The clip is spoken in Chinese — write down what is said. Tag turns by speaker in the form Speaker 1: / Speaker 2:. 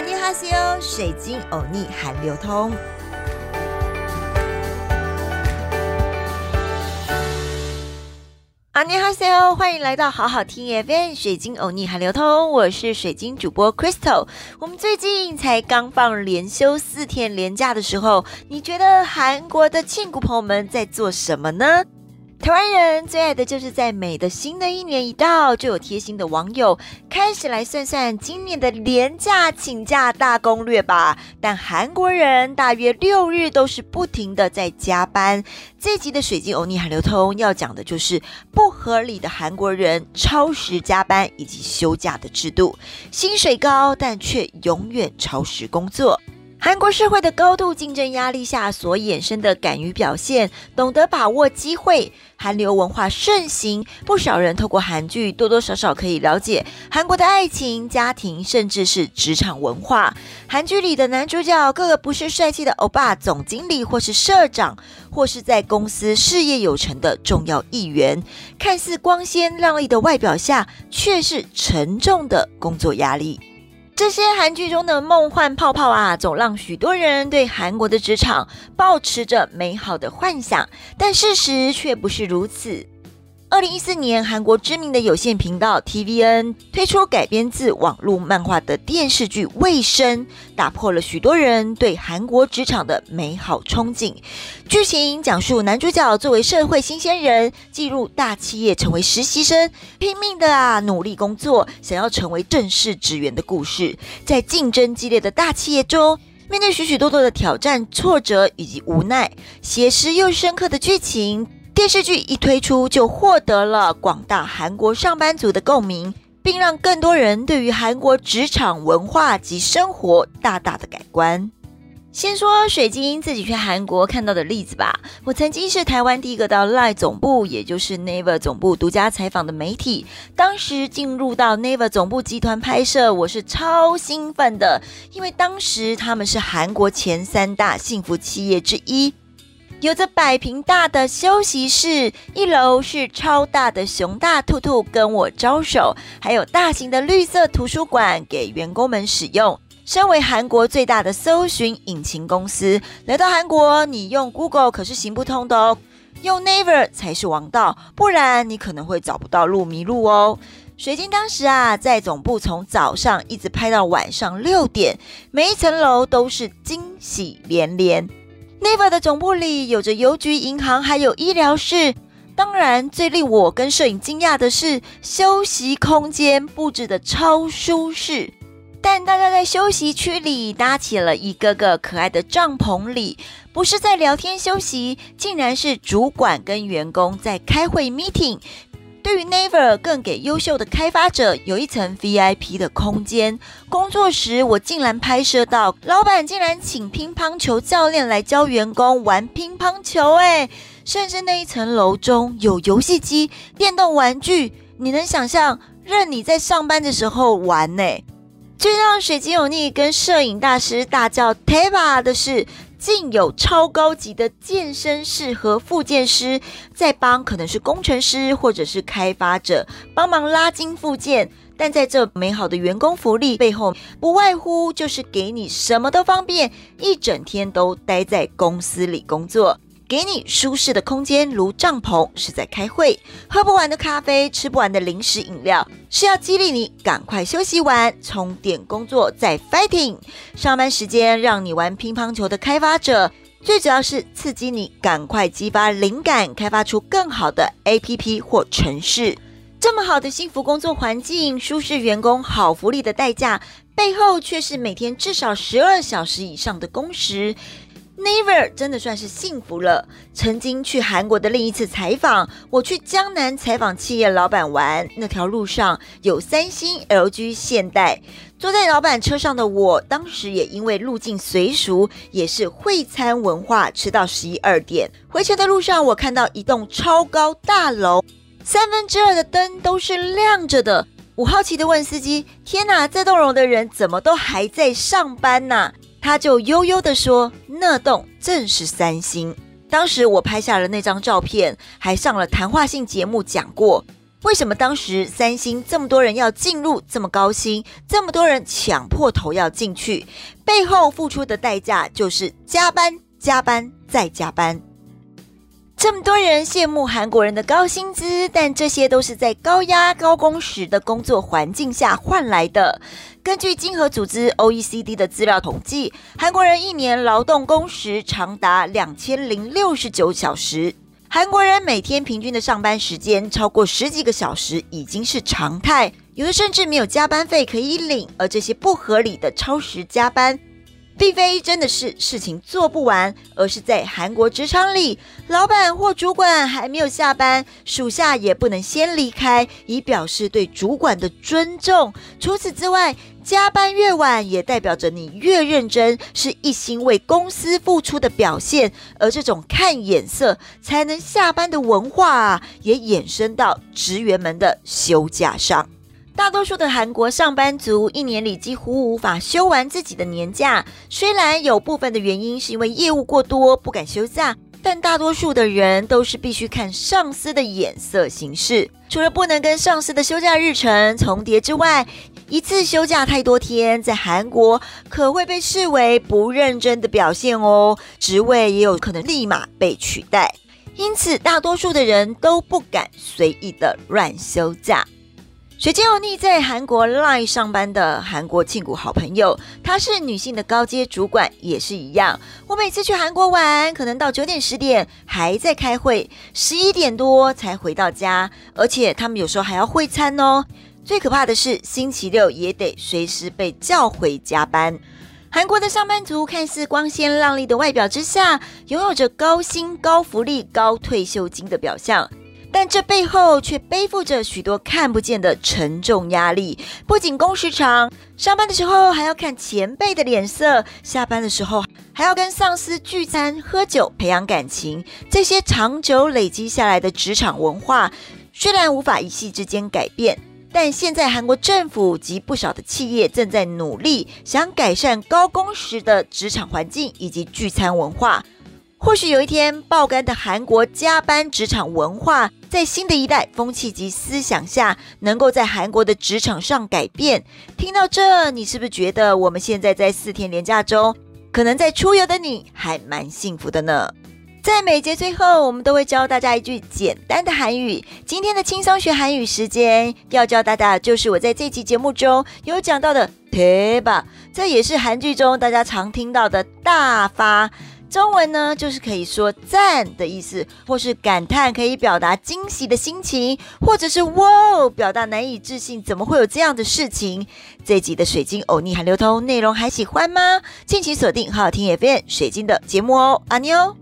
Speaker 1: 阿尼哈西欧，水晶欧尼韩流通。阿尼哈西欧，欢迎来到好好听 FM 水晶欧尼韩流通，我是水晶主播 Crystal。我们最近才刚放连休四天连假的时候，你觉得韩国的庆谷朋友们在做什么呢？台湾人最爱的就是在每的新的一年一到，就有贴心的网友开始来算算今年的廉价请假大攻略吧。但韩国人大约六日都是不停的在加班。这集的水晶欧尼海流通要讲的就是不合理的韩国人超时加班以及休假的制度，薪水高但却永远超时工作。韩国社会的高度竞争压力下所衍生的敢于表现、懂得把握机会，韩流文化盛行，不少人透过韩剧多多少少可以了解韩国的爱情、家庭，甚至是职场文化。韩剧里的男主角个个不是帅气的欧巴、总经理，或是社长，或是在公司事业有成的重要议员，看似光鲜亮丽的外表下，却是沉重的工作压力。这些韩剧中的梦幻泡泡啊，总让许多人对韩国的职场保持着美好的幻想，但事实却不是如此。二零一四年，韩国知名的有线频道 TVN 推出改编自网络漫画的电视剧《卫生》，打破了许多人对韩国职场的美好憧憬。剧情讲述男主角作为社会新鲜人，进入大企业成为实习生，拼命的啊努力工作，想要成为正式职员的故事。在竞争激烈的大企业中，面对许许多多的挑战、挫折以及无奈，写实又深刻的剧情。电视剧一推出，就获得了广大韩国上班族的共鸣，并让更多人对于韩国职场文化及生活大大的改观。先说水晶自己去韩国看到的例子吧。我曾经是台湾第一个到 LINE 总部，也就是 Naver 总部独家采访的媒体。当时进入到 Naver 总部集团拍摄，我是超兴奋的，因为当时他们是韩国前三大幸福企业之一。有着百平大的休息室，一楼是超大的熊大兔兔跟我招手，还有大型的绿色图书馆给员工们使用。身为韩国最大的搜寻引擎公司，来到韩国你用 Google 可是行不通的哦，用 Naver 才是王道，不然你可能会找不到路迷路哦。水晶当时啊，在总部从早上一直拍到晚上六点，每一层楼都是惊喜连连。Naver 的总部里有着邮局、银行，还有医疗室。当然，最令我跟摄影惊讶的是，休息空间布置的超舒适。但大家在休息区里搭起了一个个可爱的帐篷里，不是在聊天休息，竟然是主管跟员工在开会 meeting。对于 Naver 更给优秀的开发者有一层 VIP 的空间。工作时，我竟然拍摄到老板竟然请乒乓球教练来教员工玩乒乓球，哎，甚至那一层楼中有游戏机、电动玩具，你能想象任你在上班的时候玩呢？最让水晶有腻跟摄影大师大叫 Teba 的是。竟有超高级的健身室和复健师在帮，可能是工程师或者是开发者帮忙拉筋复健。但在这美好的员工福利背后，不外乎就是给你什么都方便，一整天都待在公司里工作。给你舒适的空间，如帐篷是在开会，喝不完的咖啡，吃不完的零食饮料，是要激励你赶快休息完，充电工作再 fighting。上班时间让你玩乒乓球的开发者，最主要是刺激你赶快激发灵感，开发出更好的 APP 或城市。这么好的幸福工作环境，舒适员工，好福利的代价，背后却是每天至少十二小时以上的工时。Never 真的算是幸福了。曾经去韩国的另一次采访，我去江南采访企业老板玩，那条路上有三星、LG、现代。坐在老板车上的我，当时也因为路径随俗，也是会餐文化，吃到十一二点。回程的路上，我看到一栋超高大楼，三分之二的灯都是亮着的。我好奇的问司机：“天哪，这栋楼的人怎么都还在上班呢？”他就悠悠地说：“那栋正是三星。当时我拍下了那张照片，还上了谈话性节目讲过。为什么当时三星这么多人要进入，这么高薪，这么多人抢破头要进去？背后付出的代价就是加班、加班再加班。这么多人羡慕韩国人的高薪资，但这些都是在高压、高工时的工作环境下换来的。根据经合组织 （OECD） 的资料统计，韩国人一年劳动工时长达两千零六十九小时。韩国人每天平均的上班时间超过十几个小时已经是常态，有的甚至没有加班费可以领。而这些不合理的超时加班。并非真的是事情做不完，而是在韩国职场里，老板或主管还没有下班，属下也不能先离开，以表示对主管的尊重。除此之外，加班越晚，也代表着你越认真，是一心为公司付出的表现。而这种看眼色才能下班的文化啊，也衍生到职员们的休假上。大多数的韩国上班族一年里几乎无法休完自己的年假，虽然有部分的原因是因为业务过多不敢休假，但大多数的人都是必须看上司的眼色行事。除了不能跟上司的休假日程重叠之外，一次休假太多天，在韩国可会被视为不认真的表现哦，职位也有可能立马被取代。因此，大多数的人都不敢随意的乱休假。水晶欧尼在韩国 LINE 上班的韩国庆谷好朋友，她是女性的高阶主管，也是一样。我每次去韩国玩，可能到九点十点还在开会，十一点多才回到家，而且他们有时候还要会餐哦。最可怕的是，星期六也得随时被叫回加班。韩国的上班族看似光鲜亮丽的外表之下，拥有着高薪、高福利、高退休金的表象。但这背后却背负着许多看不见的沉重压力。不仅工时长，上班的时候还要看前辈的脸色，下班的时候还要跟上司聚餐、喝酒、培养感情。这些长久累积下来的职场文化，虽然无法一夕之间改变，但现在韩国政府及不少的企业正在努力，想改善高工时的职场环境以及聚餐文化。或许有一天，爆肝的韩国加班职场文化，在新的一代风气及思想下，能够在韩国的职场上改变。听到这，你是不是觉得我们现在在四天连假中，可能在出游的你还蛮幸福的呢？在每节最后，我们都会教大家一句简单的韩语。今天的轻松学韩语时间，要教大家就是我在这期节目中有讲到的“대박”，这也是韩剧中大家常听到的大发。中文呢，就是可以说赞的意思，或是感叹，可以表达惊喜的心情，或者是哇哦，表达难以置信，怎么会有这样的事情？这集的水晶欧尼还流通内容还喜欢吗？敬请锁定好好听 FM 水晶的节目哦，阿妞。